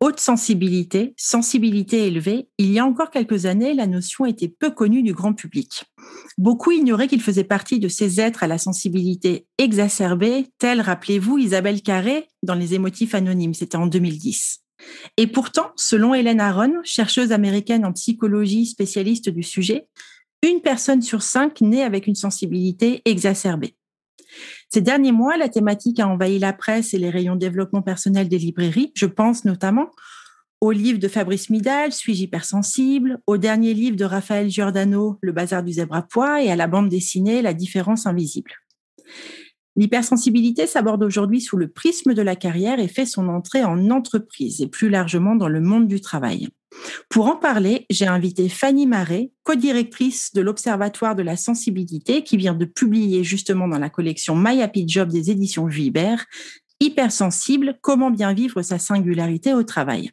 haute sensibilité, sensibilité élevée, il y a encore quelques années, la notion était peu connue du grand public. Beaucoup ignoraient qu'il faisait partie de ces êtres à la sensibilité exacerbée, tels, rappelez-vous, Isabelle Carré dans Les émotifs anonymes, c'était en 2010. Et pourtant, selon Hélène Aron, chercheuse américaine en psychologie spécialiste du sujet, une personne sur cinq naît avec une sensibilité exacerbée. Ces derniers mois, la thématique a envahi la presse et les rayons développement personnel des librairies. Je pense notamment au livre de Fabrice Midal, Suis-je hypersensible, au dernier livre de Raphaël Giordano, Le bazar du zèbre à poids, et à la bande dessinée La différence invisible. L'hypersensibilité s'aborde aujourd'hui sous le prisme de la carrière et fait son entrée en entreprise et plus largement dans le monde du travail. Pour en parler, j'ai invité Fanny Marais, co-directrice de l'Observatoire de la sensibilité, qui vient de publier justement dans la collection My Happy Job des éditions Vuibert hypersensible, comment bien vivre sa singularité au travail.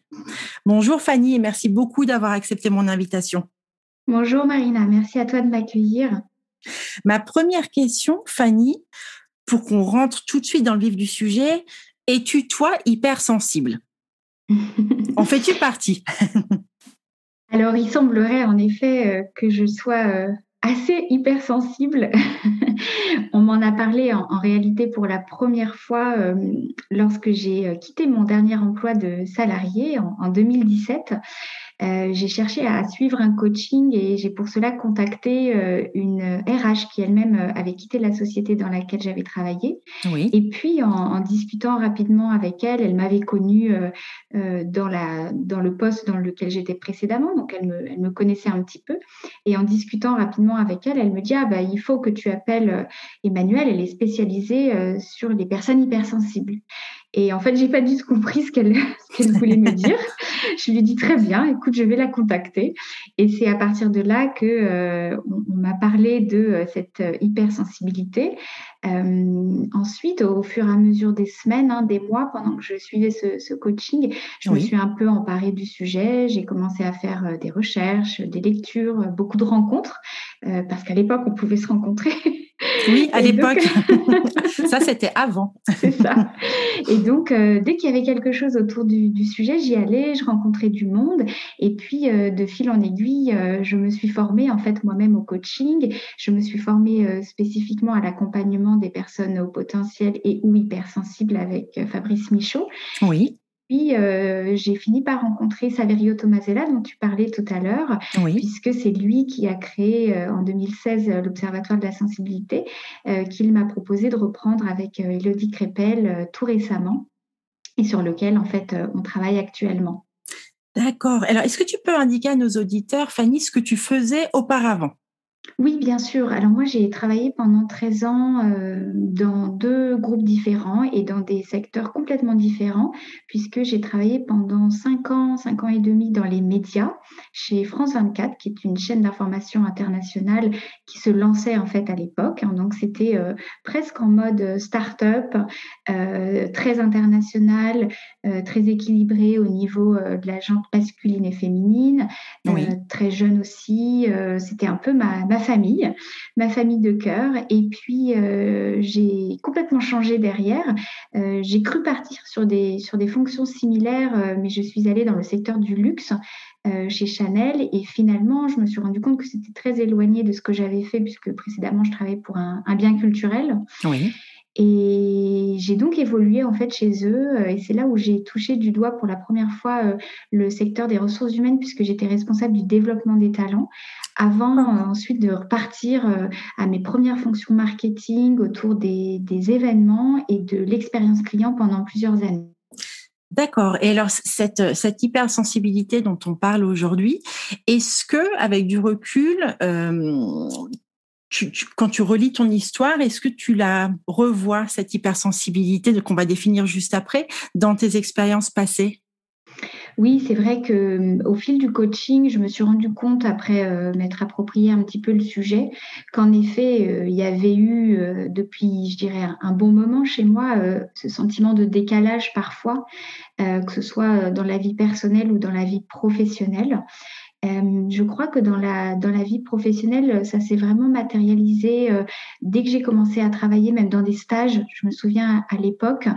Bonjour Fanny et merci beaucoup d'avoir accepté mon invitation. Bonjour Marina, merci à toi de m'accueillir. Ma première question, Fanny, pour qu'on rentre tout de suite dans le vif du sujet, es-tu toi hypersensible? En fais-tu partie? Alors, il semblerait en effet euh, que je sois euh, assez hypersensible. On m'en a parlé en, réalité pour la première fois euh, lorsque j'ai quitté mon dernier emploi de salarié en, en 2017. Euh, j'ai cherché à suivre un coaching et j'ai pour cela contacté euh, une RH qui elle-même euh, avait quitté la société dans laquelle j'avais travaillé. Oui. Et puis en, en, discutant rapidement avec elle, elle m'avait connue dans, la, dans le poste dans lequel j'étais précédemment, donc elle me, elle me connaissait un petit peu. Et en discutant rapidement avec elle, elle me dit ah bah il faut que tu appelles Emmanuel, elle est spécialisée sur les personnes hypersensibles. Et en fait, j'ai pas du tout compris ce qu'elle voulait me dire. Je lui dit très bien, écoute, je vais la contacter. Et c'est à partir de là que euh, on, m'a parlé de euh, cette euh, hypersensibilité. ensuite, au fur et à mesure des semaines, hein, des mois, pendant que je suivais ce, coaching, je me suis un peu emparée du sujet. J'ai commencé à faire des recherches, des lectures, beaucoup de rencontres, parce qu'à l'époque, on pouvait se rencontrer. Oui, à l'époque. ça, c'était avant. C'est ça. Et donc, euh, dès qu'il y avait quelque chose autour du, sujet, j'y allais, je rencontrais du monde. Et puis, euh, de fil en aiguille, euh, je me suis formée, en fait, moi-même au coaching. Je me suis formée spécifiquement à l'accompagnement des personnes au potentiel et ou hypersensibles avec Fabrice Michaud. Oui. Puis, euh, j'ai fini par rencontrer Saverio Tomasella, dont tu parlais tout à l'heure, puisque c'est lui qui a créé euh, en 2016 euh, l'Observatoire de la sensibilité, qu'il m'a proposé de reprendre avec Elodie Crépel tout récemment, et sur lequel, en fait, on travaille actuellement. D'accord. Alors, est-ce que tu peux indiquer à nos auditeurs, Fanny, ce que tu faisais auparavant? Oui, bien sûr. Alors moi, j'ai travaillé pendant 13 ans euh, dans deux groupes différents et dans des secteurs complètement différents, puisque j'ai travaillé pendant 5 ans, 5 ans et demi dans les médias chez France 24, qui est une chaîne d'information internationale qui se lançait en fait à l'époque. Hein. donc c'était euh, presque en mode start-up, euh, très international, très équilibré au niveau de la gente masculine et féminine, très jeune aussi. c'était un peu ma ma famille, ma famille de cœur. Et puis, euh, j'ai complètement changé derrière. Euh, j'ai cru partir sur des, sur des fonctions similaires, euh, mais je suis allée dans le secteur du luxe. chez Chanel et finalement je me suis rendu compte que c'était très éloigné de ce que j'avais fait puisque précédemment je travaillais pour un, un bien culturel. Oui. Et j'ai donc évolué en fait chez eux et c'est là où j'ai touché du doigt pour la première fois le secteur des ressources humaines puisque j'étais responsable du développement des talents avant euh, ensuite de repartir euh, à mes premières fonctions marketing autour des, événements et de l'expérience client pendant plusieurs années. D'accord. Et alors cette, cette hypersensibilité dont on parle aujourd'hui, est-ce que avec du recul, euh, quand tu relis ton histoire, est-ce que tu la revois cette hypersensibilité qu'on va définir juste après dans tes expériences passées? Oui, c'est vrai que au fil du coaching, je me suis rendu compte après m'être approprié un petit peu le sujet qu'en effet, il y avait eu depuis, je dirais, un bon moment chez moi ce sentiment de décalage parfois, que ce soit dans la vie personnelle ou dans la vie professionnelle. Euh, je crois que dans la, dans la vie professionnelle, ça s'est vraiment matérialisé euh, dès que j'ai commencé à travailler, même dans des stages. Je me souviens à, l'époque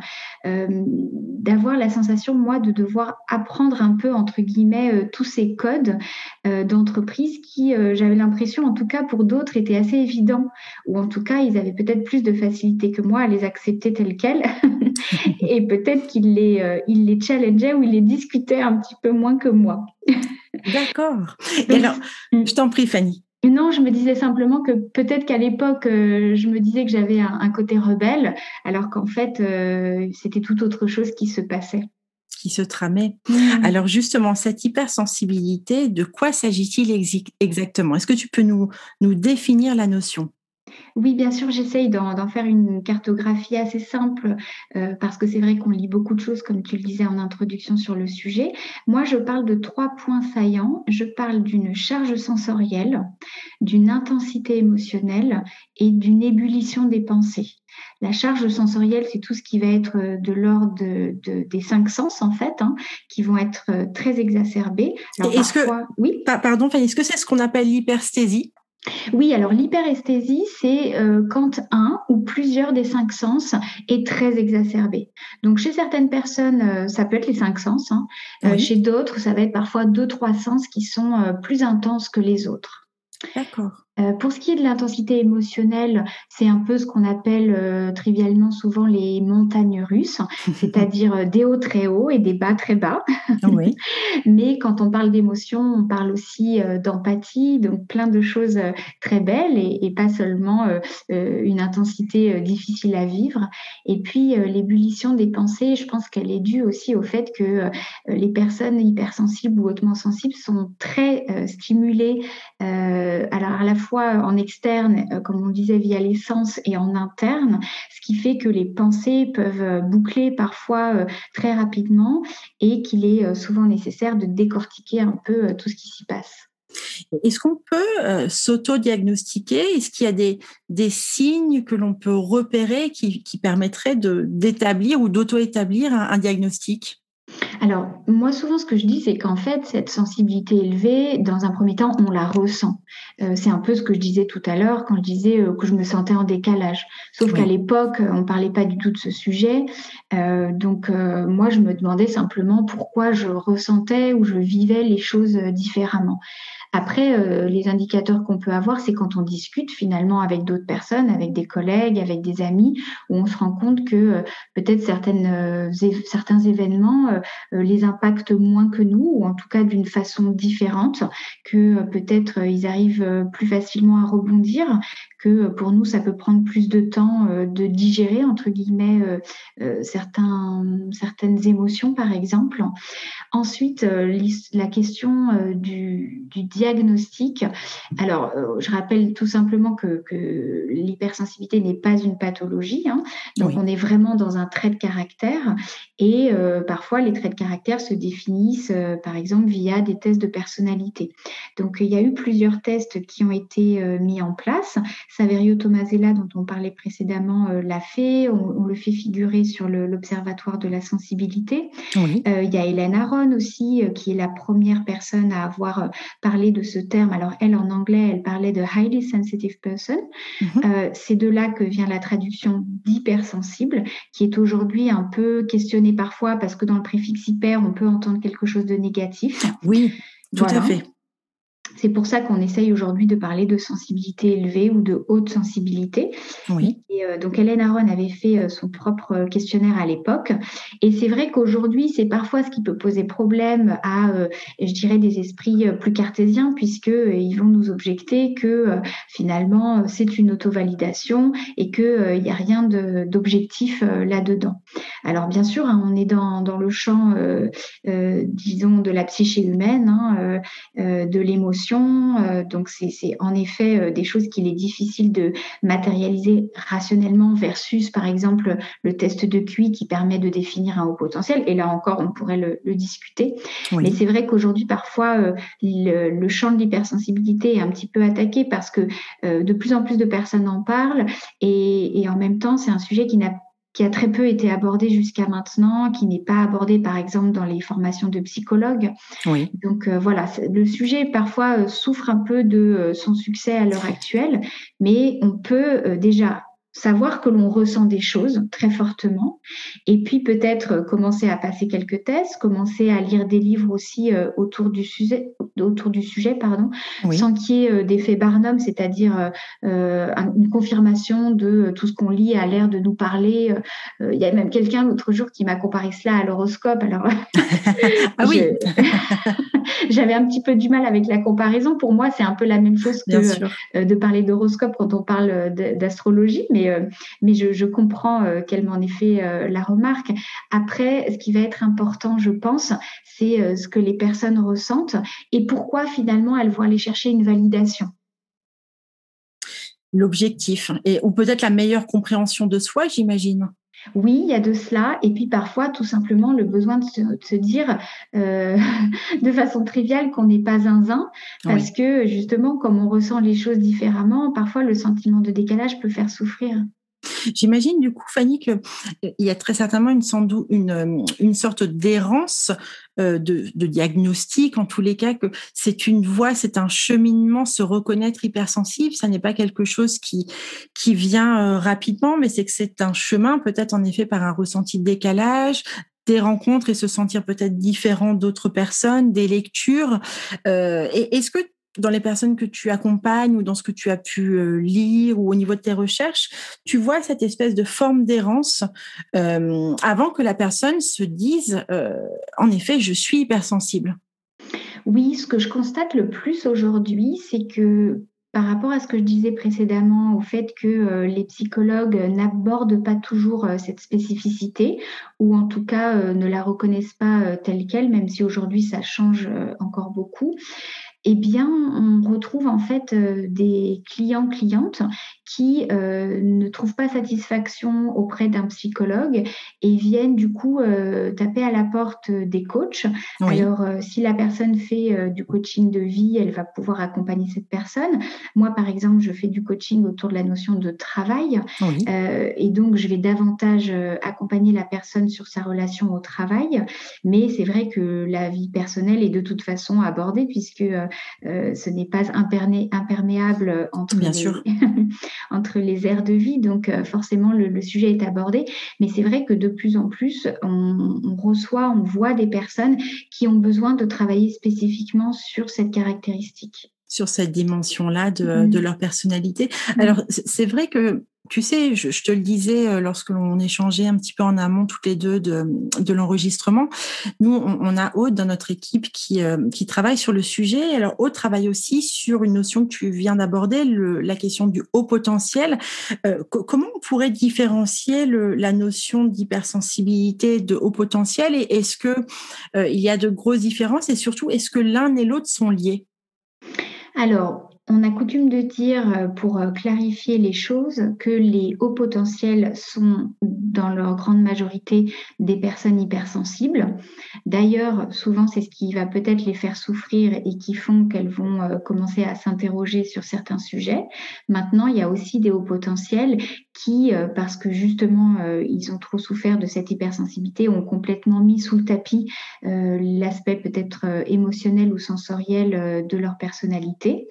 euh, d'avoir la sensation, moi, de devoir apprendre un peu, entre guillemets, tous ces codes d'entreprise qui, j'avais l'impression, en tout cas pour d'autres, étaient assez évidents, ou en tout cas, ils avaient peut-être plus de facilité que moi à les accepter tels quels, et peut-être qu'ils les, ils les challengeaient ou ils les discutaient un petit peu moins que moi. D'accord. alors, je t'en prie, Fanny. Non, je me disais simplement que peut-être qu'à l'époque, euh, je me disais que j'avais un, côté rebelle, alors qu'en fait, euh, c'était tout autre chose qui se passait. Qui se tramait. Mm. Alors justement, cette hypersensibilité, de quoi s'agit-il exactement? Est-ce que tu peux nous, nous définir la notion? Oui, bien sûr, j'essaye d'en faire une cartographie assez simple euh, parce que c'est vrai qu'on lit beaucoup de choses, comme tu le disais en introduction sur le sujet. Moi, je parle de trois points saillants. Je parle d'une charge sensorielle, d'une intensité émotionnelle et d'une ébullition des pensées. La charge sensorielle, c'est tout ce qui va être euh, de l'ordre des cinq sens, en fait, hein, qui vont être euh, très exacerbés. Est-ce que, oui pardon, est-ce que c'est ce qu'on appelle l'hypersthésie? Oui, alors l'hyperesthésie, c'est euh, quand un ou plusieurs des cinq sens est très exacerbé. Donc chez certaines personnes, euh, ça peut être les cinq sens. Hein. Euh, chez d'autres, ça va être parfois deux, trois sens qui sont plus intenses que les autres. D'accord. Euh, pour ce qui est de l'intensité émotionnelle, c'est un peu ce qu'on appelle euh, trivialement souvent les montagnes russes, c'est-à-dire euh, des hauts très hauts et des bas très bas. Oui. Mais quand on parle d'émotion, on parle aussi d'empathie, donc plein de choses très belles et, et pas seulement une intensité difficile à vivre. Et puis l'ébullition des pensées, je pense qu'elle est due aussi au fait que les personnes hypersensibles ou hautement sensibles sont très stimulées alors à la fois en externe, euh, comme on disait, via les sens et en interne, ce qui fait que les pensées peuvent euh, boucler parfois euh, très rapidement et qu'il est souvent nécessaire de décortiquer un peu tout ce qui s'y passe. Est-ce qu'on peut s'auto-diagnostiquer? Est-ce qu'il y a des, des signes que l'on peut repérer qui, qui permettraient d'établir ou d'auto-établir un diagnostic? Alors, moi, souvent, ce que je dis, c'est qu'en fait, cette sensibilité élevée, dans un premier temps, on la ressent. Euh, c'est un peu ce que je disais tout à l'heure quand je disais euh, que je me sentais en décalage. Sauf qu'à l'époque, on ne parlait pas du tout de ce sujet. Euh, donc, moi, je me demandais simplement pourquoi je ressentais ou je vivais les choses différemment. Après, euh, les indicateurs qu'on peut avoir, c'est quand on discute finalement avec d'autres personnes, avec des collègues, avec des amis, où on se rend compte que euh, peut-être certaines, euh, certains événements les impactent moins que nous, ou en tout cas d'une façon différente, que peut-être ils arrivent plus facilement à rebondir, que pour nous, ça peut prendre plus de temps de digérer, entre guillemets, certains, certaines émotions, par exemple. Ensuite, la question du, du diagnostic. Alors, euh, je rappelle tout simplement que, l'hypersensibilité n'est pas une pathologie. Hein. donc, on est vraiment dans un trait de caractère. Et euh, parfois, les traits de caractère se définissent, euh, par exemple, via des tests de personnalité. Donc, il y a eu plusieurs tests qui ont été mis en place. Saverio Tomasella, dont on parlait précédemment, l'a fait. On, le fait figurer sur l'Observatoire de la sensibilité. il y a Hélène Aron aussi, qui est la première personne à avoir parlé de ce terme. Alors, elle, en anglais, elle parlait de highly sensitive person. Mhm. Euh, c'est de là que vient la traduction d'hypersensible, qui est aujourd'hui un peu questionnée parfois parce que dans le préfixe hyper, on peut entendre quelque chose de négatif. Oui, tout à fait. C'est pour ça qu'on essaye aujourd'hui de parler de sensibilité élevée ou de haute sensibilité. Oui. Et, euh, donc Hélène Aron avait fait euh, son propre questionnaire à l'époque. Et c'est vrai qu'aujourd'hui, c'est parfois ce qui peut poser problème à, euh, je dirais, des esprits plus cartésiens, puisqu'ils vont nous objecter que finalement, c'est une auto-validation et qu'il n'y a rien d'objectif là-dedans. Alors bien sûr, hein, on est dans, dans le champ, disons, de la psyché humaine, hein, de l'émotion émotions. donc, c'est en effet des choses qu'il est difficile de matérialiser rationnellement versus, par exemple, le test de QI qui permet de définir un haut potentiel. Et là encore, on pourrait le, discuter. Mais c'est vrai qu'aujourd'hui, parfois, le, champ de l'hypersensibilité est un petit peu attaqué parce que de plus en plus de personnes en parlent et, et en même temps, c'est un sujet qui n'a qui a très peu été abordé jusqu'à maintenant, qui n'est pas abordé par exemple dans les formations de psychologues. Oui. Donc euh, voilà, le sujet parfois euh, souffre un peu de euh, son succès à l'heure actuelle, mais on peut déjà savoir que l'on ressent des choses très fortement, et puis peut-être commencer à passer quelques tests, commencer à lire des livres aussi euh, autour du sujet, autour du sujet, pardon, sans qu'il y ait euh, d'effet Barnum, c'est-à-dire euh, une confirmation de tout ce qu'on lit a l'air de nous parler. Il y a même quelqu'un l'autre jour qui m'a comparé cela à l'horoscope. Alors, ah oui. j'avais un petit peu du mal avec la comparaison. Pour moi, c'est un peu la même chose que de parler d'horoscope quand on parle d'astrologie, mais euh, mais, je, comprends euh, qu'elle m'en ait fait euh, la remarque. Après, ce qui va être important, je pense, c'est ce que les personnes ressentent et pourquoi finalement elles vont aller chercher une validation l'objectif ou peut-être la meilleure compréhension de soi, j'imagine. Oui, il y a de cela. Et puis parfois, tout simplement, le besoin de se, dire de façon triviale qu'on n'est pas zinzin, parce que justement, comme on ressent les choses différemment, parfois le sentiment de décalage peut faire souffrir. J'imagine du coup, Fanny, qu'il y a très certainement une, une sorte d'errance euh, de, diagnostic, en tous les cas, que c'est une voie, c'est un cheminement, se reconnaître hypersensible, ça n'est pas quelque chose qui, qui vient euh, rapidement, mais c'est que c'est un chemin, peut-être en effet par un ressenti de décalage, des rencontres et se sentir peut-être différent d'autres personnes, des lectures. Euh, Est-ce que dans les personnes que tu accompagnes ou dans ce que tu as pu euh, lire ou au niveau de tes recherches, tu vois cette espèce de forme d'errance euh, avant que la personne se dise, euh, en effet, je suis hypersensible. Oui, ce que je constate le plus aujourd'hui, c'est que par rapport à ce que je disais précédemment, au fait que les psychologues n'abordent pas toujours cette spécificité, ou en tout cas ne la reconnaissent pas telle qu'elle, même si aujourd'hui ça change encore beaucoup, eh bien, on retrouve en fait euh, des clients clientes qui euh, ne trouvent pas satisfaction auprès d'un psychologue et viennent du coup euh, taper à la porte des coachs. Alors, si la personne fait du coaching de vie, elle va pouvoir accompagner cette personne. Moi, par exemple, je fais du coaching autour de la notion de travail et donc je vais davantage accompagner la personne sur sa relation au travail. Mais c'est vrai que la vie personnelle est de toute façon abordée puisque euh, ce n'est pas imperméable entre, Bien les, sûr. entre les aires de vie. Donc euh, forcément, le, sujet est abordé. Mais c'est vrai que de plus en plus, on, reçoit, on voit des personnes qui ont besoin de travailler spécifiquement sur cette caractéristique sur cette dimension-là de, de, mmh. leur personnalité. Mmh. Alors, c'est vrai que tu sais, je, te le disais euh, lorsque l'on échangeait un petit peu en amont toutes les deux de, l'enregistrement. Nous, on, a Aude dans notre équipe qui, euh, travaille sur le sujet. Alors, Aude travaille aussi sur une notion que tu viens d'aborder, la question du haut potentiel. Euh, comment on pourrait différencier la notion d'hypersensibilité de haut potentiel et est-ce que il y a de grosses différences? Et surtout, est-ce que l'un et l'autre sont liés? Alors, on a coutume de dire, euh, pour euh, clarifier les choses, que les hauts potentiels sont dans leur grande majorité des personnes hypersensibles. D'ailleurs, souvent, c'est ce qui va peut-être les faire souffrir et qui font qu'elles vont euh, commencer à s'interroger sur certains sujets. Maintenant, il y a aussi des hauts potentiels qui, parce que justement, ils ont trop souffert de cette hypersensibilité, ont complètement mis sous le tapis l'aspect peut-être émotionnel ou sensoriel de leur personnalité.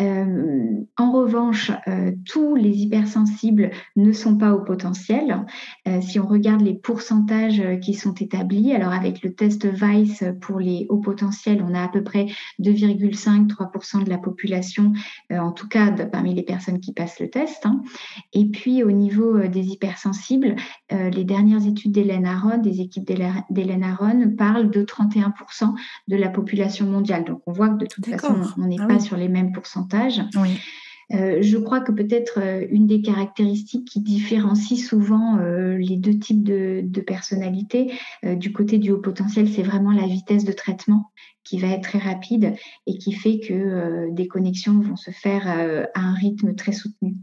Euh, en revanche, euh, tous les hypersensibles ne sont pas au potentiel. Euh, si on regarde les pourcentages qui sont établis, alors avec le test VICE pour les hauts potentiels, on a à peu près 2,5-3% de la population, en tout cas parmi les personnes qui passent le test. Hein. Et puis au niveau des hypersensibles, les dernières études d'Hélène Aron, des équipes d'Hélène Aron, parlent de 31% de la population mondiale. Donc on voit que de toute façon, on n'est ah pas sur les mêmes pourcentages euh, je crois que peut-être euh, une des caractéristiques qui différencie souvent euh, les deux types de, de personnalités du côté du haut potentiel, c'est vraiment la vitesse de traitement qui va être très rapide et qui fait que des connexions vont se faire à un rythme très soutenu.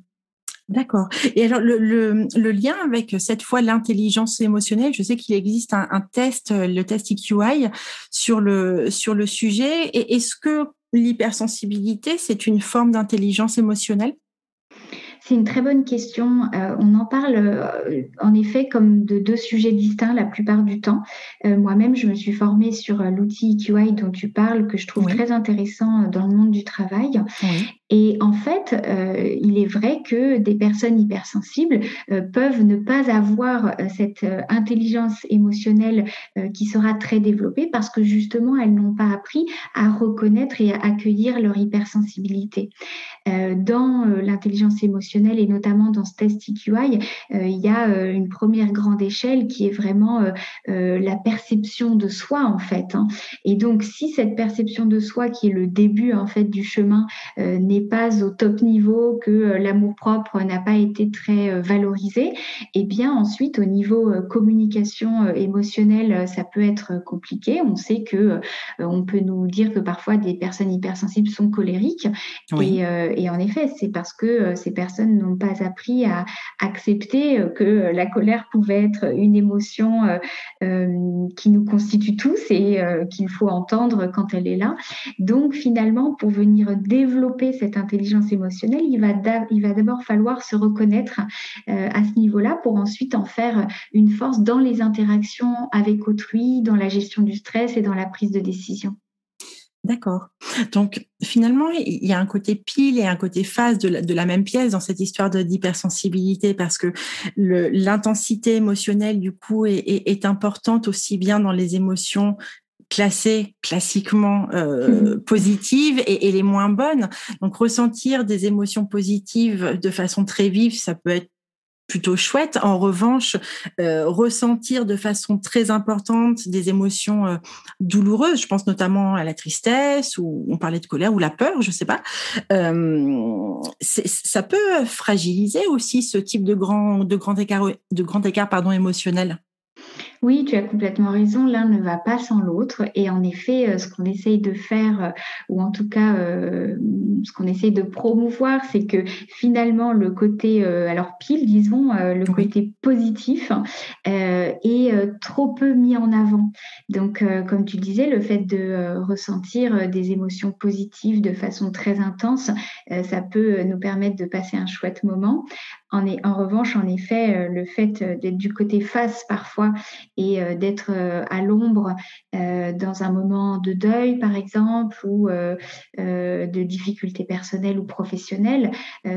D'accord. Et alors, le, lien avec cette fois l'intelligence émotionnelle, je sais qu'il existe un, un, test, le test EQI, sur le, sur le sujet. Et est-ce que l'hypersensibilité, c'est une forme d'intelligence émotionnelle? C'est une très bonne question. Euh, on en parle euh, en effet comme de deux sujets distincts la plupart du temps. Euh, moi-même, je me suis formée sur l'outil EQI dont tu parles, que je trouve très intéressant dans le monde du travail. Et en fait, il est vrai que des personnes hypersensibles peuvent ne pas avoir cette intelligence émotionnelle qui sera très développée parce que justement, elles n'ont pas appris à reconnaître et à accueillir leur hypersensibilité. dans l'intelligence émotionnelle, et notamment dans ce test euh, il y a euh, une première grande échelle qui est vraiment euh, la perception de soi en fait. Hein. Et donc si cette perception de soi qui est le début en fait du chemin n'est pas au top niveau, que l'amour propre n'a pas été très valorisé, et eh bien ensuite au niveau communication émotionnelle, ça peut être compliqué. On sait que on peut nous dire que parfois des personnes hypersensibles sont colériques, et, et, en effet c'est parce que ces personnes n'ont pas appris à accepter euh, que la colère pouvait être une émotion euh, euh, qui nous constitue tous et qu'il faut entendre quand elle est là. Donc finalement, pour venir développer cette intelligence émotionnelle, il va d'abord falloir se reconnaître à ce niveau-là pour ensuite en faire une force dans les interactions avec autrui, dans la gestion du stress et dans la prise de décision. D'accord. Donc finalement, il y a un côté pile et un côté face de la, même pièce dans cette histoire d'hypersensibilité parce que l'intensité émotionnelle du coup est, importante aussi bien dans les émotions classées classiquement euh, mmh positives et, les moins bonnes. Donc ressentir des émotions positives de façon très vive, ça peut être plutôt chouette. En revanche, euh, ressentir de façon très importante des émotions euh, douloureuses, je pense notamment à la tristesse, ou on parlait de colère, ou la peur, je sais pas, euh, ça peut fragiliser aussi ce type de grand, de grand écart, de grand écart pardon, émotionnel. Oui, tu as complètement raison. L'un ne va pas sans l'autre. Et en effet, euh, ce qu'on essaye de faire, euh, ou en tout cas, euh, ce qu'on essaye de promouvoir, c'est que finalement, le côté, alors pile, disons, le côté positif est trop peu mis en avant. Donc, comme tu disais, le fait de ressentir des émotions positives de façon très intense, ça peut nous permettre de passer un chouette moment. En, revanche, en effet, le fait d'être du côté face parfois et euh, d'être euh, à l'ombre euh, dans un moment de deuil, par exemple, ou de difficultés personnelles ou professionnelles,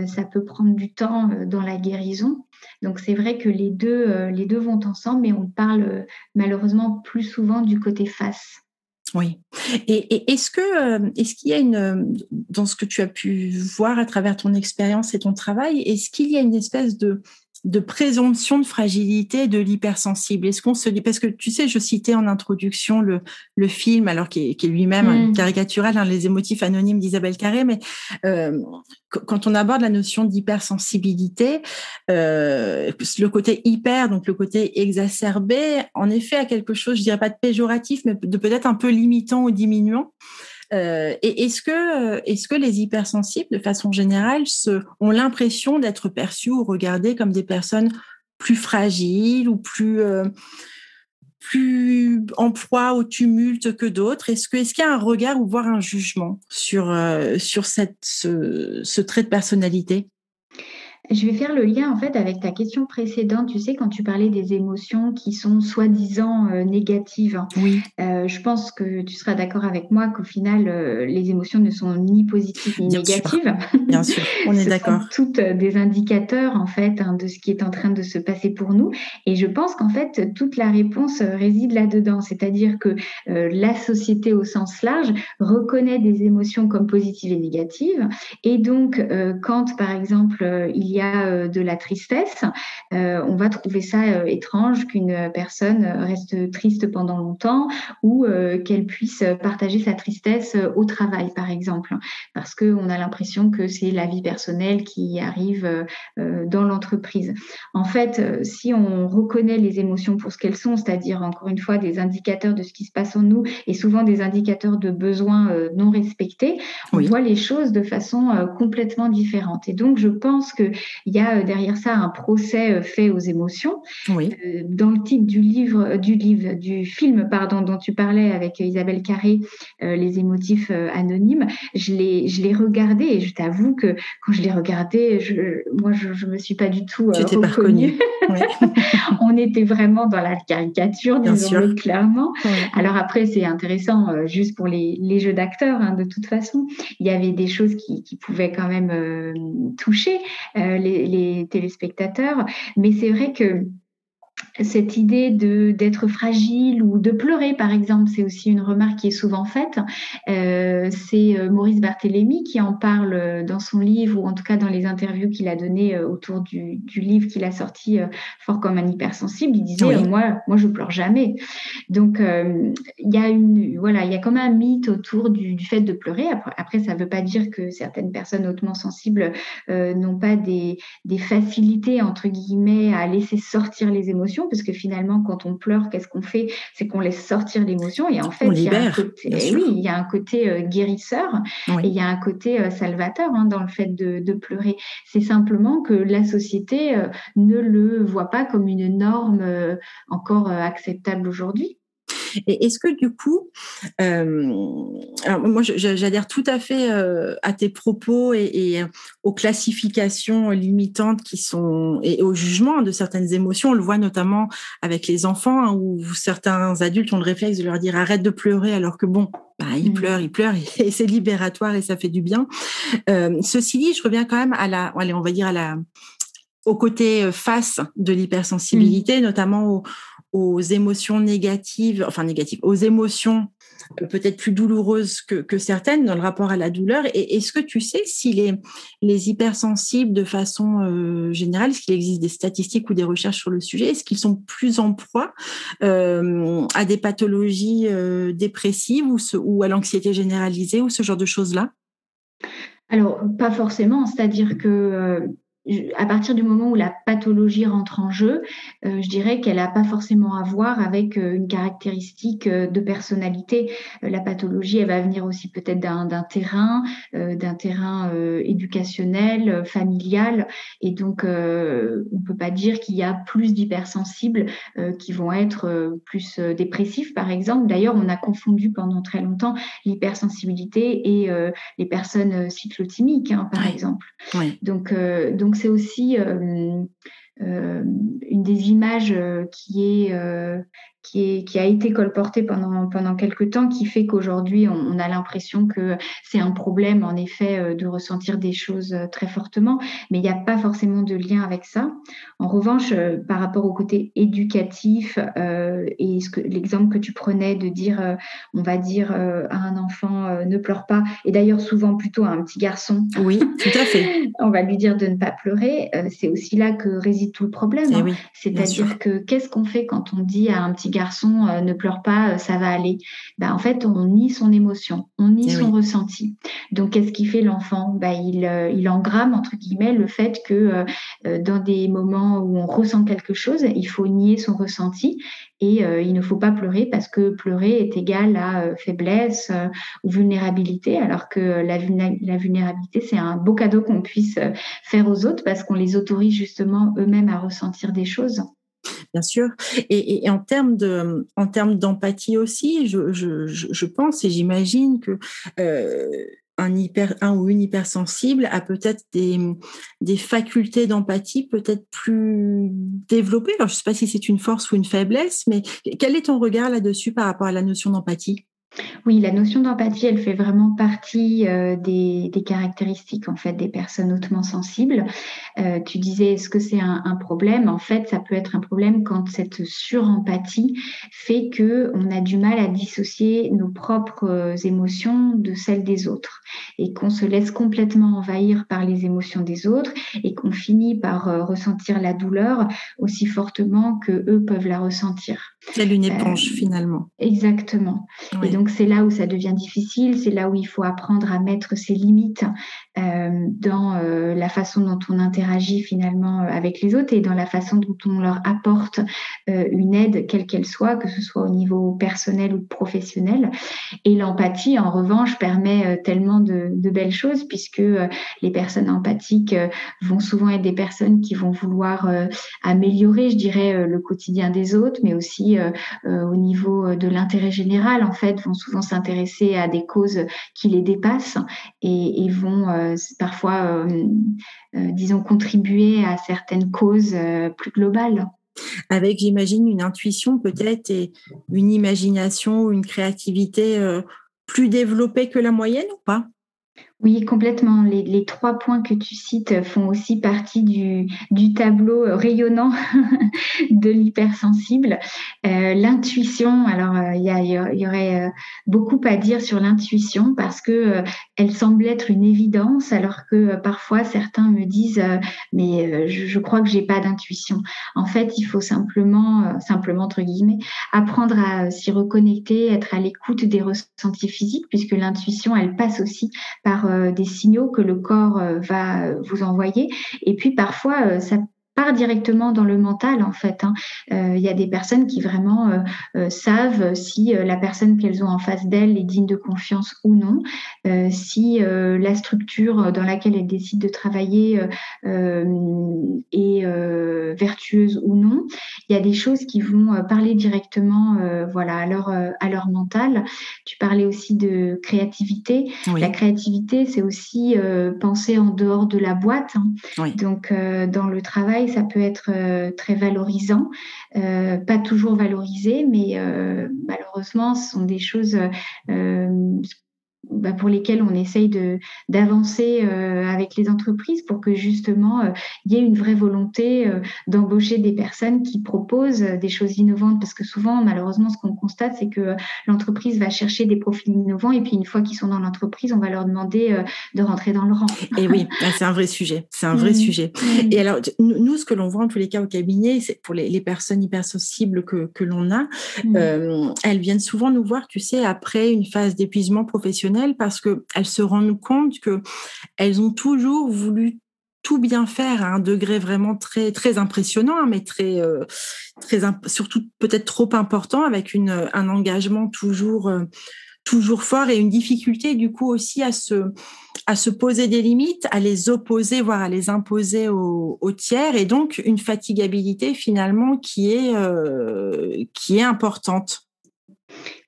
ça peut prendre du temps dans la guérison. Donc c'est vrai que les deux vont ensemble, mais on parle malheureusement plus souvent du côté face. Oui. Et, est-ce que est-ce qu'il y a une dans ce que tu as pu voir à travers ton expérience et ton travail, est-ce qu'il y a une espèce de de présomption de fragilité de l'hypersensible Est-ce qu'on se dit parce que tu sais, je citais en introduction le, le film, alors qui est, lui-même mm. caricatural, hein, les émotifs anonymes d'Isabelle Carré, mais euh, quand on aborde la notion d'hypersensibilité, euh, le côté hyper, donc le côté exacerbé, en effet, a quelque chose, je dirais pas de péjoratif, mais de peut-être un peu limitant ou diminuant. Euh, est-ce que, est-ce que les hypersensibles, de façon générale, se, ont l'impression d'être perçus ou regardés comme des personnes plus fragiles ou plus euh, en proie au tumulte que d'autres? Est-ce qu'il y a un regard ou voire un jugement sur euh, sur cette ce, trait de personnalité? Je vais faire le lien en fait avec ta question précédente. Tu sais, quand tu parlais des émotions qui sont soi-disant euh, négatives, oui. Euh, je pense que tu seras d'accord avec moi qu'au final, euh, les émotions ne sont ni positives ni négatives. Bien sûr, on est d'accord. Sont toutes des indicateurs en fait hein, de ce qui est en train de se passer pour nous. Et je pense qu'en fait, toute la réponse réside là-dedans. C'est-à-dire que la société au sens large reconnaît des émotions comme positives et négatives. Et donc, quand par exemple, il y y a de la tristesse, on va trouver ça étrange qu'une personne reste triste pendant longtemps ou qu'elle puisse partager sa tristesse au travail, par exemple, parce qu'on a l'impression que c'est la vie personnelle qui arrive dans l'entreprise. En fait, si on reconnaît les émotions pour ce qu'elles sont, c'est-à-dire encore une fois des indicateurs de ce qui se passe en nous et souvent des indicateurs de besoins non respectés, on voit les choses de façon complètement différente. Et donc, je pense qu'il y a derrière ça un procès fait aux émotions. Oui. Dans le titre du livre, du livre, du film, pardon, dont tu parlais avec Isabelle Carré, Les émotifs anonymes, je l'ai, je l'ai regardé et je t'avoue que quand je l'ai regardé, je, moi, je, je me suis pas du tout tu reconnue. Oui. on était vraiment dans la caricature, disons-le clairement. Alors après, c'est intéressant juste pour les, les jeux d'acteurs, hein, de toute façon. Il y avait des choses qui, qui pouvaient quand même euh, toucher euh, les, téléspectateurs, mais c'est vrai que cette idée de d'être fragile ou de pleurer, par exemple, c'est aussi une remarque qui est souvent faite. Euh, c'est euh, Maurice Barthélémy qui en parle euh, dans son livre, ou en tout cas dans les interviews qu'il a données euh, autour du, du livre qu'il a sorti, Fort comme un hypersensible. Il disait moi, moi, je pleure jamais. Donc, il y a une, voilà, il y a comme un mythe autour du, du fait de pleurer. Après, après ça ne veut pas dire que certaines personnes hautement sensibles n'ont pas des, des facilités entre guillemets à laisser sortir les émotions parce que finalement, quand on pleure, qu'est-ce qu'on fait? C'est qu'on laisse sortir l'émotion et en fait, il y a un côté, oui, il y a un côté euh, guérisseur et il y a un côté euh, salvateur hein, dans le fait de, pleurer. C'est simplement que la société euh, ne le voit pas comme une norme encore acceptable aujourd'hui. Et est-ce que du coup, euh, alors moi j'adhère tout à fait euh, à tes propos et, aux classifications limitantes qui sont et au jugement de certaines émotions. On le voit notamment avec les enfants hein, où certains adultes ont le réflexe de leur dire arrête de pleurer alors que bon, bah, ils mmh. pleurent, ils pleurent et c'est libératoire et ça fait du bien. Euh, ceci dit, je reviens quand même à la, allez, on va dire à la au côté face de l'hypersensibilité, mmh. notamment au, aux émotions négatives, enfin négatives, aux émotions euh, peut-être plus douloureuses que, certaines dans le rapport à la douleur. Et est-ce que tu sais si les, les hypersensibles, de façon euh, générale, est-ce qu'il existe des statistiques ou des recherches sur le sujet Est-ce qu'ils sont plus en proie euh, à des pathologies dépressives ou, ou à l'anxiété généralisée ou ce genre de choses-là? Alors, pas forcément, c'est-à-dire que à partir du moment où la pathologie rentre en jeu, euh, je dirais qu'elle n'a pas forcément à voir avec euh, une caractéristique euh, de personnalité. la pathologie, elle va venir aussi peut-être d'un terrain, d'un terrain éducationnel, familial, et donc on peut pas dire qu'il y a plus d'hypersensibles qui vont être plus dépressifs, par exemple. D'ailleurs, on a confondu pendant très longtemps l'hypersensibilité et les personnes cyclotimiques, hein, par exemple. Donc, donc c'est aussi euh, euh, une des images euh, qui est qui, qui, a été colporté pendant, pendant quelques temps, qui fait qu'aujourd'hui, on, a l'impression que c'est un problème, en effet, euh, de ressentir des choses euh, très fortement, mais il n'y a pas forcément de lien avec ça. En revanche, euh, par rapport au côté éducatif euh, et l'exemple que tu prenais de dire, on va dire à un enfant, ne pleure pas, et d'ailleurs souvent plutôt à un petit garçon. Oui, tout à fait. on va lui dire de ne pas pleurer. c'est aussi là que réside tout le problème. Eh hein. C'est-à-dire que qu'est-ce qu'on fait quand on dit à un petit garçon euh, ne pleure pas, euh, ça va aller. Ben, en fait, on nie son émotion, on nie eh son ressenti. Donc, qu'est-ce qui fait l'enfant? Ben, il, euh, il engramme, entre guillemets, le fait que dans des moments où on ressent quelque chose, il faut nier son ressenti et il ne faut pas pleurer parce que pleurer est égal à faiblesse ou vulnérabilité, alors que la, la vulnérabilité, c'est un beau cadeau qu'on puisse faire aux autres parce qu'on les autorise justement eux-mêmes à ressentir des choses bien sûr. Et, en termes d'empathie aussi, je, pense et j'imagine que euh, un hyper, ou une hypersensible a peut-être des, des facultés d'empathie peut-être plus développées. Alors, je ne sais pas si c'est une force ou une faiblesse, mais quel est ton regard là-dessus par rapport à la notion d'empathie? Oui, la notion d'empathie, elle fait vraiment partie euh, des, caractéristiques en fait des personnes hautement sensibles. Euh, tu disais, est-ce que c'est un, problème? En fait, ça peut être un problème quand cette surempathie fait que on a du mal à dissocier nos propres euh, émotions de celles des autres et qu'on se laisse complètement envahir par les émotions des autres et qu'on finit par ressentir la douleur aussi fortement que eux peuvent la ressentir. C'est une éponge finalement. Exactement. Et donc c'est là où ça devient difficile, c'est là où il faut apprendre à mettre ses limites euh, dans euh, la façon dont on interagit finalement euh, avec les autres et dans la façon dont on leur apporte une aide, quelle qu'elle soit, que ce soit au niveau personnel ou professionnel. Et l'empathie, en revanche, permet tellement de, de, belles choses puisque les personnes empathiques vont souvent être des personnes qui vont vouloir améliorer, je dirais, le quotidien des autres, mais aussi au niveau de l'intérêt général, en fait, vont souvent s'intéresser à des causes qui les dépassent et, vont euh, parfois, euh, euh, disons, contribuer à certaines causes plus globales. Avec, j'imagine, une intuition peut-être et une imagination, une créativité plus développée que la moyenne ou pas? Oui, complètement. Les, trois points que tu cites font aussi partie du, tableau rayonnant de l'hypersensible. Euh, l'intuition, alors euh, il y, aurait euh, beaucoup à dire sur l'intuition parce que elle semble être une évidence, alors que parfois certains me disent mais je, je, crois que j'ai pas d'intuition. En fait, il faut simplement, simplement entre guillemets, apprendre à s'y reconnecter, être à l'écoute des ressentis physiques, puisque l'intuition, elle passe aussi par des signaux que le corps euh, va vous envoyer. Et puis parfois, euh, ça part directement dans le mental en fait. Hein. Euh, il y a des personnes qui vraiment euh, euh, savent si la personne qu'elles ont en face d'elles est digne de confiance ou non, si la structure dans laquelle elles décident de travailler est vertueuse ou non. Il y a des choses qui vont parler directement voilà, à, leur, à leur mental. Tu parlais aussi de créativité. La créativité, c'est aussi penser en dehors de la boîte. Hein. Donc, dans le travail, ça peut être euh, très valorisant, euh, pas toujours valorisé, mais euh, malheureusement, ce sont des choses bah, pour lesquels on essaye de d'avancer euh, avec les entreprises pour que justement euh, il y ait une vraie volonté euh, d'embaucher des personnes qui proposent des choses innovantes parce que souvent malheureusement ce qu'on constate c'est que l'entreprise va chercher des profils innovants et puis une fois qu'ils sont dans l'entreprise on va leur demander de rentrer dans le rang. Et oui, bah, c'est un vrai sujet, c'est un vrai mmh. sujet. Mmh. Et alors nous ce que l'on voit en tous les cas au cabinet c'est pour les, les, personnes hypersensibles que que l'on a, mmh. elles viennent souvent nous voir tu sais après une phase d'épuisement professionnel parce qu'elles se rendent compte que elles ont toujours voulu tout bien faire à un degré vraiment très très impressionnant, hein, mais très euh, très surtout peut-être trop important avec une un engagement toujours euh, toujours fort et une difficulté du coup aussi à se à se poser des limites, à les opposer, voire à les imposer aux, tiers, et donc une fatigabilité finalement qui est euh, qui est importante.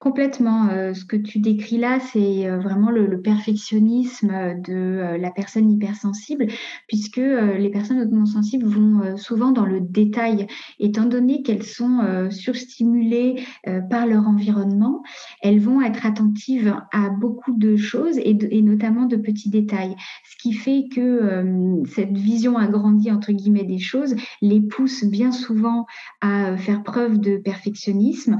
Complètement. Euh, ce que tu décris là, c'est euh, vraiment le, perfectionnisme de euh, la personne hypersensible, puisque les personnes hautement sensibles vont souvent dans le détail, étant donné qu'elles sont surstimulées par leur environnement, elles vont être attentives à beaucoup de choses et, notamment de petits détails, ce qui fait que cette vision agrandie entre guillemets des choses les pousse bien souvent à faire preuve de perfectionnisme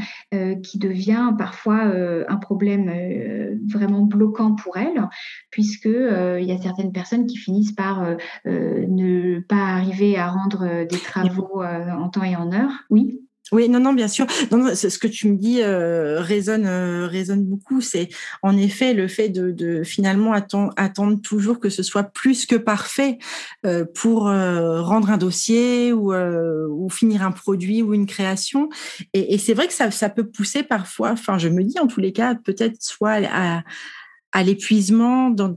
qui devient par parfois euh, un problème euh, vraiment bloquant pour elles, puisque euh, il y a certaines personnes qui finissent par ne pas arriver à rendre des travaux en temps et en heure. Oui. Oui, non, non, bien sûr. Non, ce que tu me dis euh, résonne, euh, résonne beaucoup. C'est en effet le fait de, finalement attendre, toujours que ce soit plus que parfait euh, pour euh, rendre un dossier ou, ou, finir un produit ou une création. Et, et c'est vrai que ça, ça peut pousser parfois. Enfin, je me dis en tous les cas peut-être soit à, à l'épuisement dans,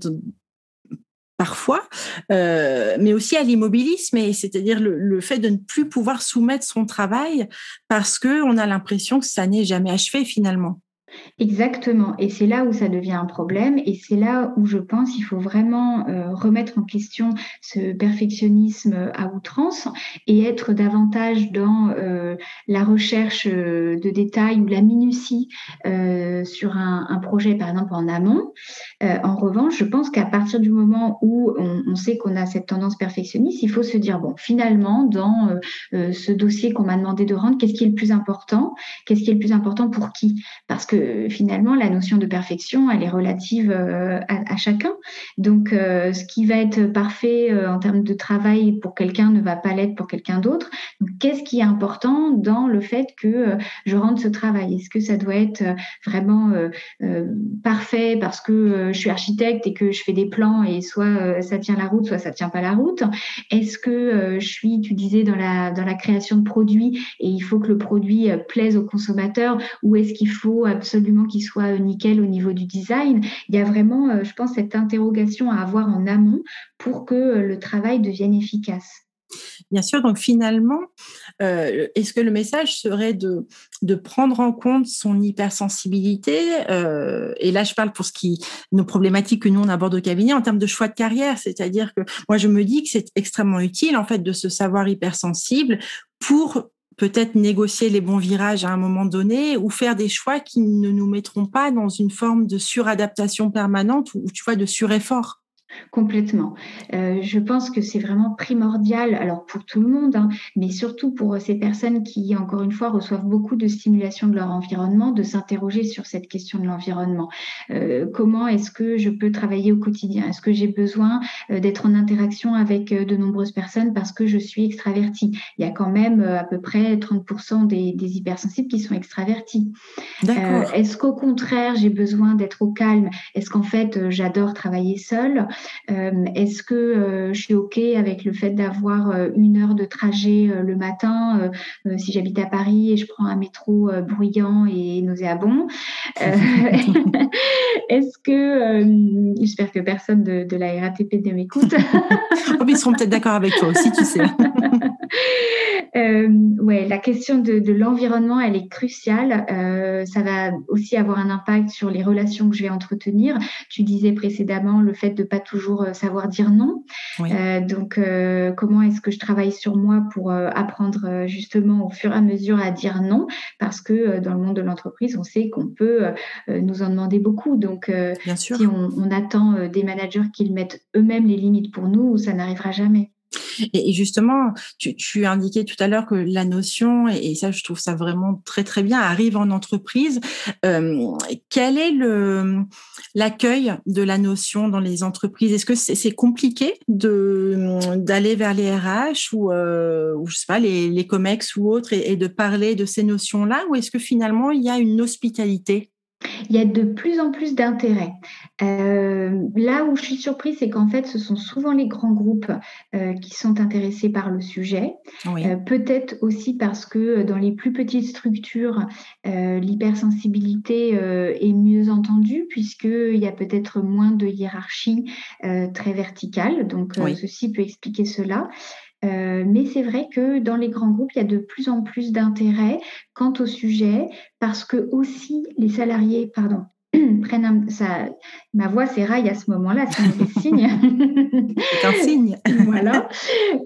parfois, euh, mais aussi à l'immobilisme, c'est-à-dire le, fait de ne plus pouvoir soumettre son travail parce que on a l'impression que ça n'est jamais achevé finalement. Exactement. Et c'est là où ça devient un problème. Et c'est là où je pense qu'il faut vraiment euh, remettre en question ce perfectionnisme à outrance et être davantage dans euh, la recherche euh, de détails ou la minutie sur un, projet, par exemple, en amont. en revanche, je pense qu'à partir du moment où on, on sait qu'on a cette tendance perfectionniste, il faut se dire, bon, finalement, dans ce dossier qu'on m'a demandé de rendre, qu'est-ce qui est le plus important? Qu'est-ce qui est le plus important pour qui? Parce que finalement, la notion de perfection, elle est relative euh, à, chacun. Donc, euh, ce qui va être parfait euh, en termes de travail pour quelqu'un ne va pas l'être pour quelqu'un d'autre. Qu'est-ce qui est important dans le fait que je rende ce travail? Est-ce que ça doit être vraiment parfait parce que je suis architecte et que je fais des plans et soit ça tient la route, soit ça tient pas la route? Est-ce que je suis, tu disais, dans la, dans la création de produits et il faut que le produit plaise au consommateur? Ou est-ce qu'il faut absolument absolument qu'il soit nickel au niveau du design. Il y a vraiment, euh, je pense, cette interrogation à avoir en amont pour que euh, le travail devienne efficace. Bien sûr, donc finalement, euh, est-ce que le message serait de, de prendre en compte son hypersensibilité Et là, je parle pour ce qui nos problématiques que nous on aborde au cabinet en termes de choix de carrière, c'est-à-dire que moi je me dis que c'est extrêmement utile en fait de se savoir hypersensible pour peut-être négocier les bons virages à un moment donné ou faire des choix qui ne nous mettront pas dans une forme de suradaptation permanente ou tu vois de sureffort. Complètement. Euh, je pense que c'est vraiment primordial, alors pour tout le monde, hein, mais surtout pour ces personnes qui, encore une fois, reçoivent beaucoup de stimulation de leur environnement, de s'interroger sur cette question de l'environnement. Euh, comment est-ce que je peux travailler au quotidien? Est-ce que j'ai besoin euh, d'être en interaction avec de nombreuses personnes parce que je suis extravertie? Il y a quand même à peu près 30% des, des, hypersensibles qui sont extravertis. est-ce qu'au contraire, j'ai besoin d'être au calme? Est-ce qu'en fait, j'adore travailler seule? euh, est-ce que euh, je suis OK avec le fait d'avoir euh, une heure de trajet le matin si j'habite à Paris et je prends un métro bruyant et nauséabond Est-ce que, j'espère que personne de, la RATP ne m'écoute. oh, ils seront peut-être d'accord avec toi aussi, tu sais. euh, ouais, la question de, de l'environnement, elle est cruciale. Euh, ça va aussi avoir un impact sur les relations que je vais entretenir. Tu disais précédemment le fait de pas toujours euh, savoir dire non. Euh, donc, euh, comment est-ce que je travaille sur moi pour euh, apprendre justement au fur et à mesure à dire non? Parce que dans le monde de l'entreprise, on sait qu'on peut nous en demander beaucoup. Donc, si on, on attend des managers qu'ils mettent eux-mêmes les limites pour nous, ça n'arrivera jamais. Et, justement, tu, tu indiquais tout à l'heure que la notion, et, ça, je trouve ça vraiment très très bien, arrive en entreprise. Euh, quel est l'accueil de la notion dans les entreprises? Est-ce que c'est compliqué de d'aller vers les RH ou, euh, ou je sais pas les, les Comex ou autres et, et de parler de ces notions-là, ou est-ce que finalement il y a une hospitalité? Il y a de plus en plus d'intérêt. Euh, là où je suis surprise, c'est qu'en fait, ce sont souvent les grands groupes euh, qui sont intéressés par le sujet. Euh, peut-être aussi parce que dans les plus petites structures, l'hypersensibilité est mieux entendue, puisqu'il y a peut-être moins de hiérarchie très verticale. Donc, ceci peut expliquer cela. Euh, mais c'est vrai que dans les grands groupes, il y a de plus en plus d'intérêt quant au sujet parce que aussi les salariés, pardon, prennent un, ça, ma voix s'éraille à ce moment-là, c'est un signe. c'est un signe. voilà.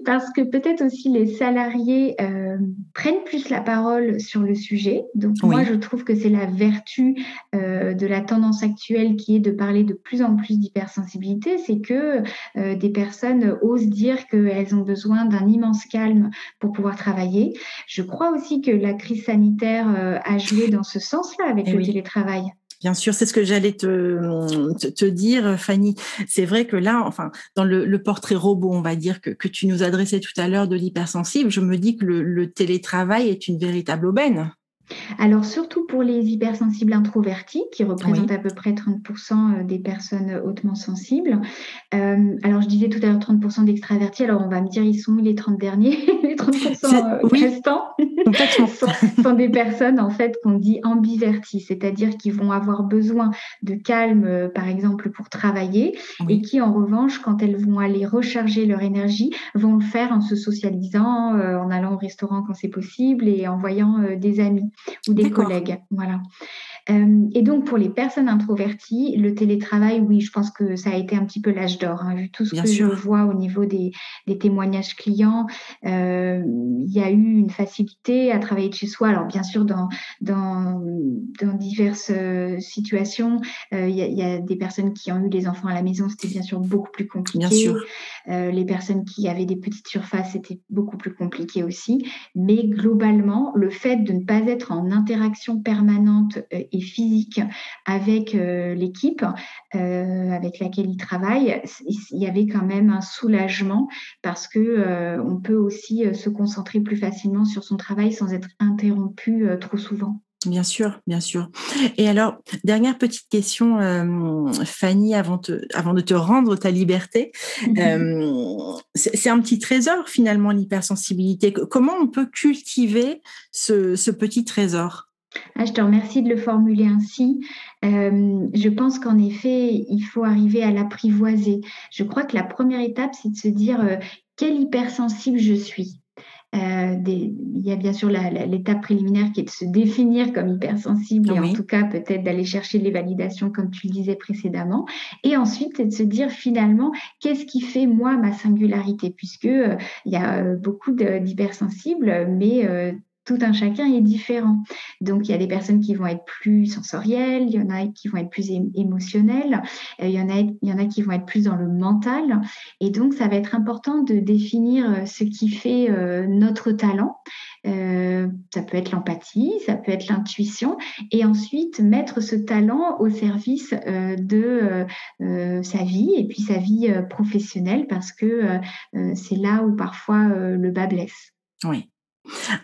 Parce que peut-être aussi les salariés euh, prennent plus la parole sur le sujet. Donc moi, je trouve que c'est la vertu euh, de la tendance actuelle qui est de parler de plus en plus d'hypersensibilité, c'est que euh, des personnes osent dire qu'elles ont besoin d'un immense calme pour pouvoir travailler. Je crois aussi que la crise sanitaire a joué dans ce sens-là avec eh le télétravail. Bien sûr, c'est ce que j'allais te, te, dire, Fanny. C'est vrai que là, enfin, dans le, portrait robot, on va dire que, que tu nous adressais tout à l'heure de l'hypersensible, je me dis que le télétravail est une véritable aubaine. Alors surtout pour les hypersensibles introvertis, qui représentent à peu près 30% euh, des personnes hautement sensibles. Euh, alors je disais tout à l'heure 30% d'extravertis, alors on va me dire ils sont les 30 derniers, les 30% euh, restants? Sont, des personnes en fait qu'on dit ambivertis, c'est-à-dire qui vont avoir besoin de calme par exemple pour travailler et qui en revanche quand elles vont aller recharger leur énergie vont le faire en se socialisant, en allant au restaurant quand c'est possible et en voyant des amis ou des collègues. Voilà. Et donc, pour les personnes introverties, le télétravail, oui, je pense que ça a été un petit peu l'âge d'or. Hein, vu tout ce que je vois au niveau des, des témoignages clients, il y a eu une facilité à travailler de chez soi. Alors, bien sûr, dans, dans, dans diverses situations, il y, y, a des personnes qui ont eu des enfants à la maison, c'était bien sûr beaucoup plus compliqué. Bien sûr. les personnes qui avaient des petites surfaces, c'était beaucoup plus compliqué aussi. Mais globalement, le fait de ne pas être en interaction permanente euh, et physique avec euh, l'équipe euh, avec laquelle il travaille, il y avait quand même un soulagement parce que on peut aussi se concentrer plus facilement sur son travail sans être interrompu trop souvent. Bien sûr, bien sûr. Et alors, dernière petite question, euh, Fanny, avant, avant de te rendre ta liberté. Euh, c'est un petit trésor finalement, l'hypersensibilité. Comment on peut cultiver ce, petit trésor? Ah, je te remercie de le formuler ainsi. Euh, je pense qu'en effet, il faut arriver à l'apprivoiser. Je crois que la première étape, c'est de se dire quel hypersensible je suis. Euh, il y a bien sûr l'étape préliminaire qui est de se définir comme hypersensible et en tout cas peut-être d'aller chercher les validations comme tu le disais précédemment. Et ensuite, c'est de se dire finalement qu'est-ce qui fait moi ma singularité? Puisque euh, il y a euh, beaucoup d'hypersensibles, mais tout un chacun est différent. Donc, il y a des personnes qui vont être plus sensorielles, il y en a qui vont être plus émotionnelles, euh, il y en a, il y en a qui vont être plus dans le mental. Et donc, ça va être important de définir euh, ce qui fait euh, notre talent. ça peut être l'empathie, ça peut être l'intuition, et ensuite mettre ce talent au service de sa vie et puis sa vie professionnelle, parce que c'est là où parfois le bas blesse. Oui.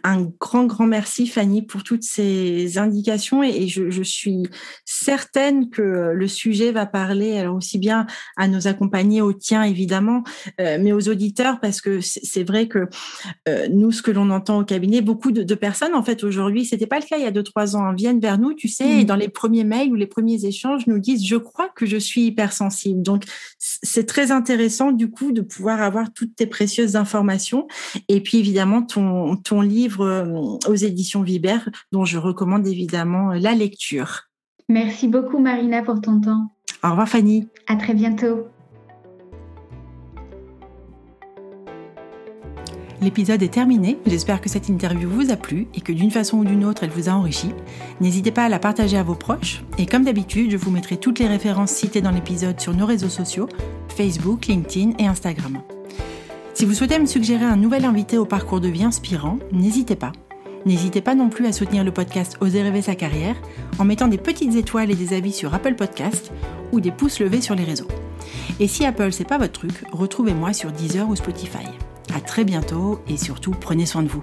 Un grand, grand merci Fanny pour toutes ces indications et, je, suis certaine que le sujet va parler alors aussi bien à nos accompagnés, aux tiens évidemment, euh, mais aux auditeurs parce que c'est vrai que euh, nous, ce que l'on entend au cabinet, beaucoup de, personnes en fait aujourd'hui, c'était pas le cas il y a deux trois ans, viennent vers nous, tu sais, et mmh. dans les premiers mails ou les premiers échanges, nous disent je crois que je suis hypersensible. Donc c'est très intéressant du coup de pouvoir avoir toutes tes précieuses informations et puis évidemment ton livre euh, aux éditions Vibert, dont je recommande évidemment la lecture. Merci beaucoup Marina pour ton temps. Au revoir Fanny. À très bientôt. L'épisode est terminé, j'espère que cette interview vous a plu et que d'une façon ou d'une autre elle vous a enrichi. N'hésitez pas à la partager à vos proches et comme d'habitude je vous mettrai toutes les références citées dans l'épisode sur nos réseaux sociaux, Facebook, LinkedIn et Instagram. Si vous souhaitez me suggérer un nouvel invité au parcours de vie inspirant, n'hésitez pas. N'hésitez pas non plus à soutenir le podcast Oser rêver sa carrière en mettant des petites étoiles et des avis sur Apple Podcast ou des pouces levés sur les réseaux. Et si Apple c'est pas votre truc, retrouvez-moi sur Deezer ou Spotify. À très bientôt et surtout prenez soin de vous.